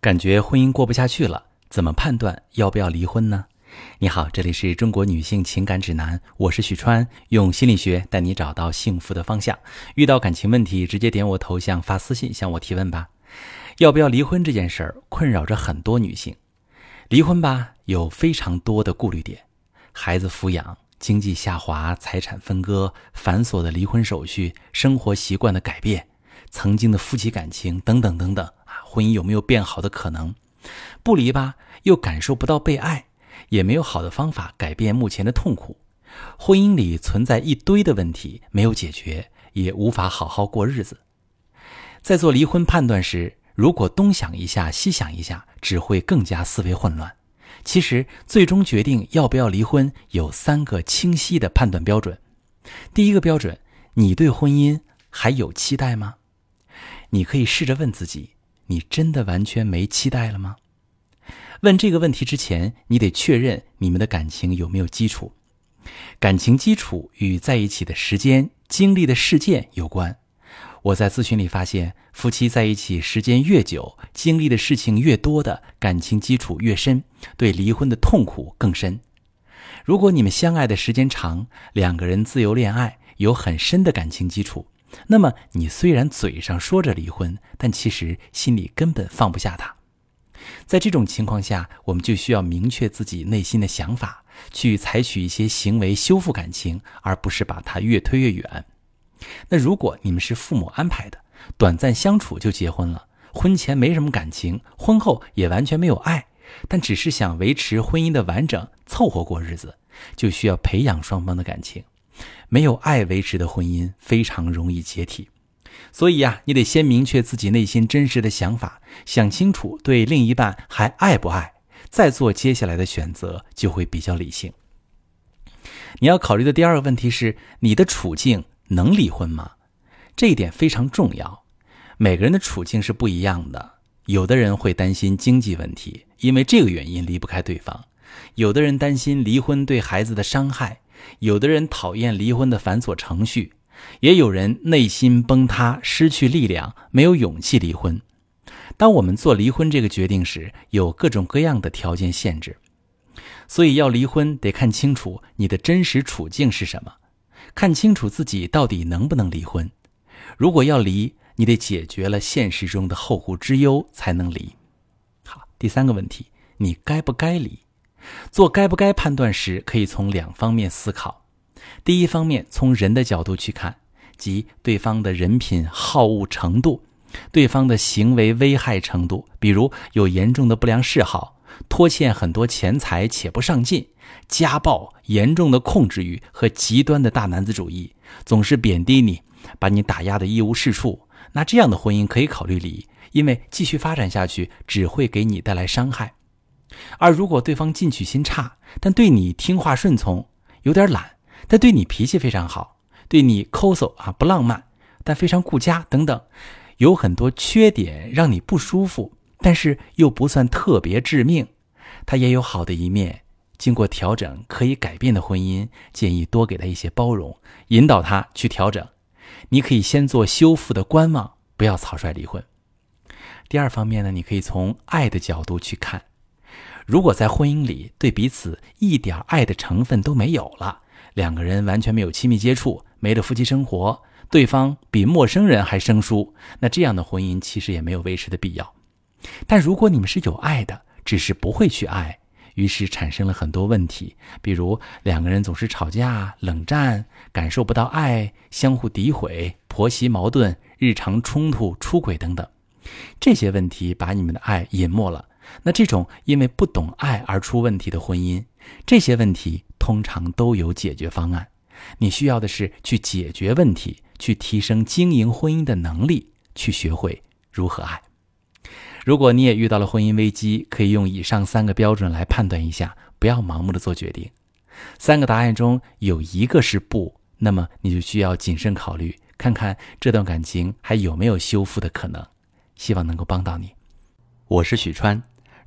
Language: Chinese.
感觉婚姻过不下去了，怎么判断要不要离婚呢？你好，这里是中国女性情感指南，我是许川，用心理学带你找到幸福的方向。遇到感情问题，直接点我头像发私信向我提问吧。要不要离婚这件事儿困扰着很多女性。离婚吧，有非常多的顾虑点：孩子抚养、经济下滑、财产分割、繁琐的离婚手续、生活习惯的改变、曾经的夫妻感情等等等等。婚姻有没有变好的可能？不离吧，又感受不到被爱，也没有好的方法改变目前的痛苦。婚姻里存在一堆的问题没有解决，也无法好好过日子。在做离婚判断时，如果东想一下西想一下，只会更加思维混乱。其实，最终决定要不要离婚有三个清晰的判断标准。第一个标准，你对婚姻还有期待吗？你可以试着问自己。你真的完全没期待了吗？问这个问题之前，你得确认你们的感情有没有基础。感情基础与在一起的时间、经历的事件有关。我在咨询里发现，夫妻在一起时间越久，经历的事情越多的感情基础越深，对离婚的痛苦更深。如果你们相爱的时间长，两个人自由恋爱，有很深的感情基础。那么，你虽然嘴上说着离婚，但其实心里根本放不下他。在这种情况下，我们就需要明确自己内心的想法，去采取一些行为修复感情，而不是把它越推越远。那如果你们是父母安排的，短暂相处就结婚了，婚前没什么感情，婚后也完全没有爱，但只是想维持婚姻的完整，凑合过日子，就需要培养双方的感情。没有爱维持的婚姻非常容易解体，所以呀，你得先明确自己内心真实的想法，想清楚对另一半还爱不爱，再做接下来的选择就会比较理性。你要考虑的第二个问题是，你的处境能离婚吗？这一点非常重要。每个人的处境是不一样的，有的人会担心经济问题，因为这个原因离不开对方；有的人担心离婚对孩子的伤害。有的人讨厌离婚的繁琐程序，也有人内心崩塌，失去力量，没有勇气离婚。当我们做离婚这个决定时，有各种各样的条件限制，所以要离婚得看清楚你的真实处境是什么，看清楚自己到底能不能离婚。如果要离，你得解决了现实中的后顾之忧才能离。好，第三个问题，你该不该离？做该不该判断时，可以从两方面思考。第一方面，从人的角度去看，即对方的人品好恶程度，对方的行为危害程度，比如有严重的不良嗜好，拖欠很多钱财且不上进，家暴，严重的控制欲和极端的大男子主义，总是贬低你，把你打压的一无是处。那这样的婚姻可以考虑离，因为继续发展下去只会给你带来伤害。而如果对方进取心差，但对你听话顺从，有点懒，但对你脾气非常好，对你抠搜啊不浪漫，但非常顾家等等，有很多缺点让你不舒服，但是又不算特别致命，他也有好的一面，经过调整可以改变的婚姻，建议多给他一些包容，引导他去调整。你可以先做修复的观望，不要草率离婚。第二方面呢，你可以从爱的角度去看。如果在婚姻里对彼此一点爱的成分都没有了，两个人完全没有亲密接触，没了夫妻生活，对方比陌生人还生疏，那这样的婚姻其实也没有维持的必要。但如果你们是有爱的，只是不会去爱，于是产生了很多问题，比如两个人总是吵架、冷战，感受不到爱，相互诋毁，婆媳矛盾，日常冲突，出轨等等，这些问题把你们的爱隐没了。那这种因为不懂爱而出问题的婚姻，这些问题通常都有解决方案。你需要的是去解决问题，去提升经营婚姻的能力，去学会如何爱。如果你也遇到了婚姻危机，可以用以上三个标准来判断一下，不要盲目的做决定。三个答案中有一个是不，那么你就需要谨慎考虑，看看这段感情还有没有修复的可能。希望能够帮到你。我是许川。